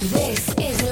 This is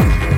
onto YouTube.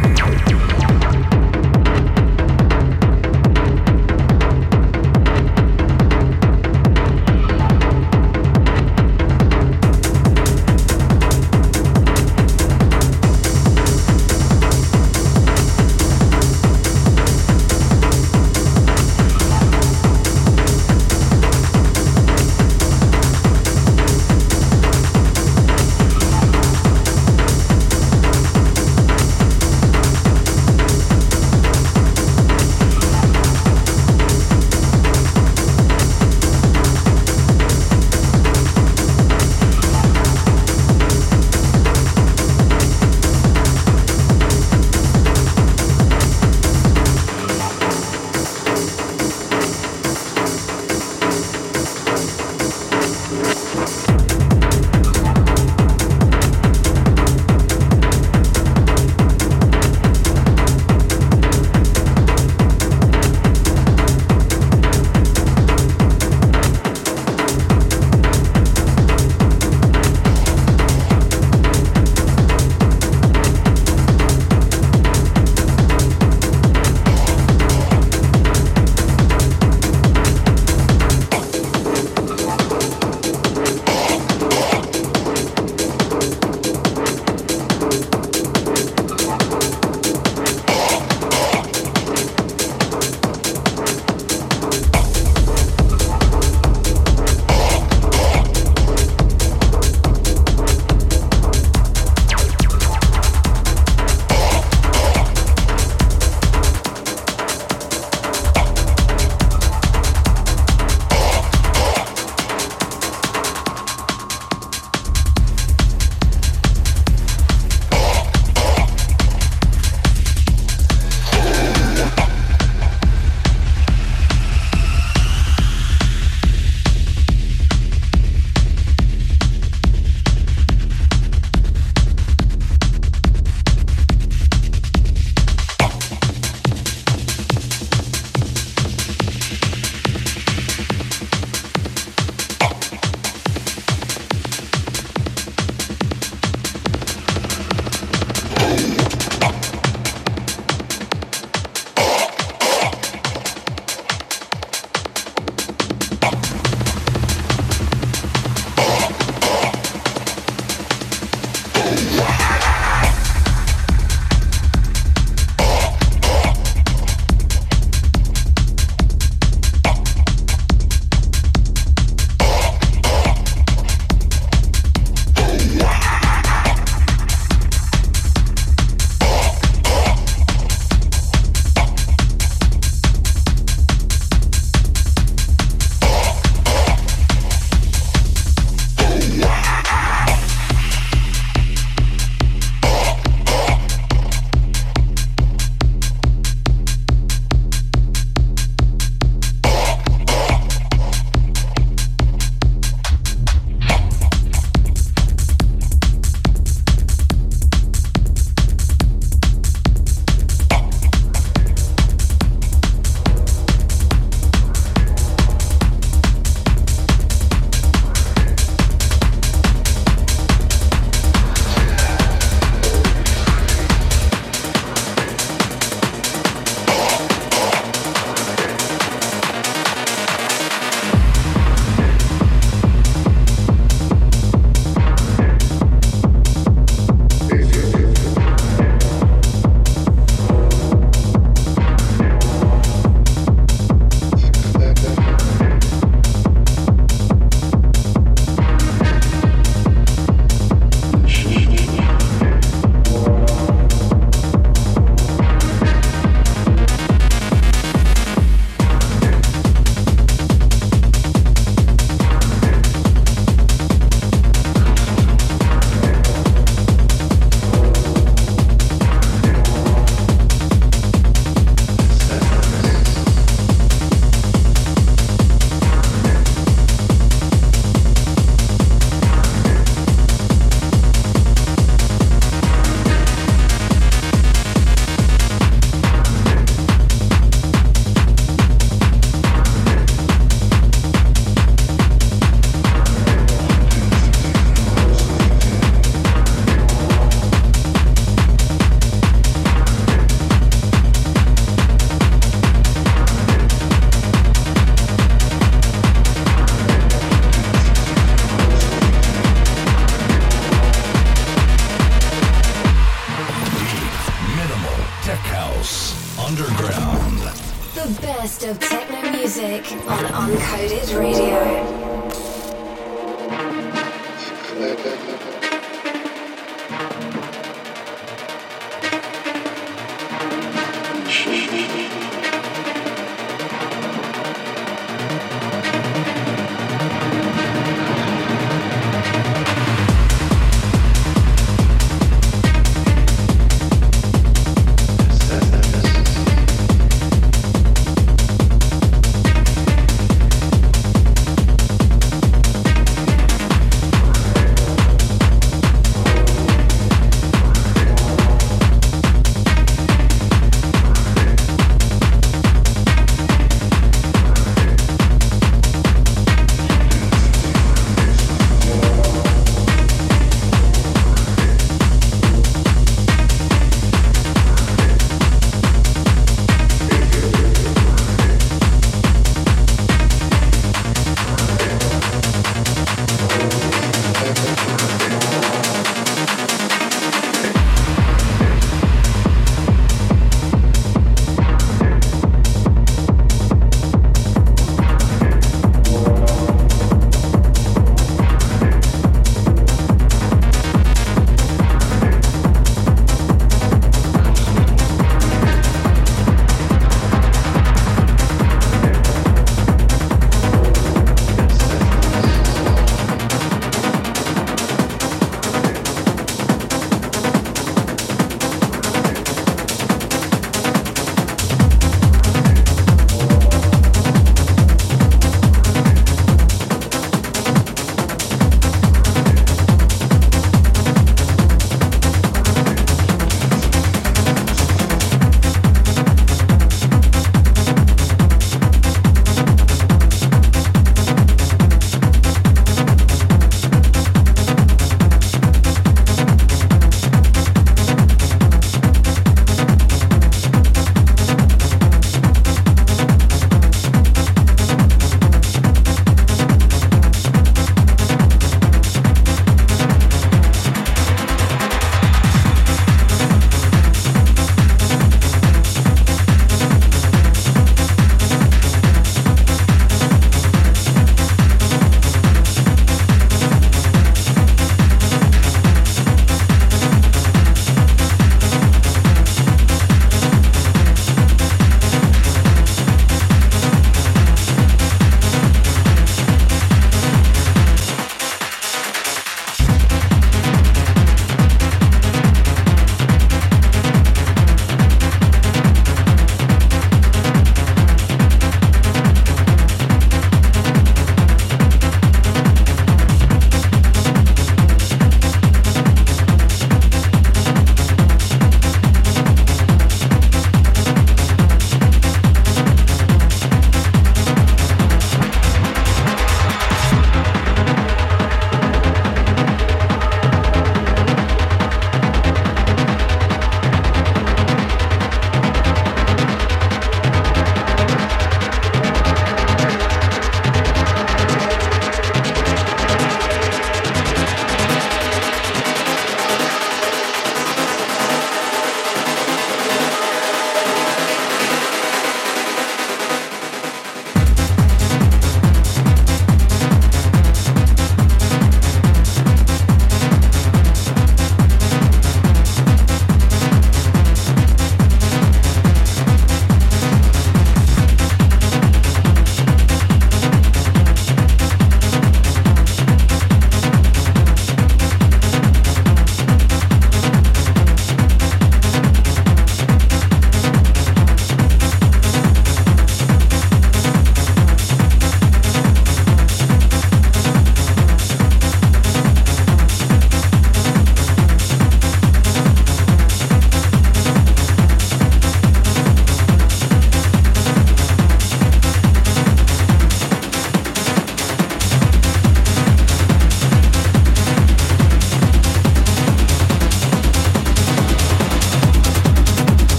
Of techno music on Uncoded Radio.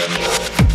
General.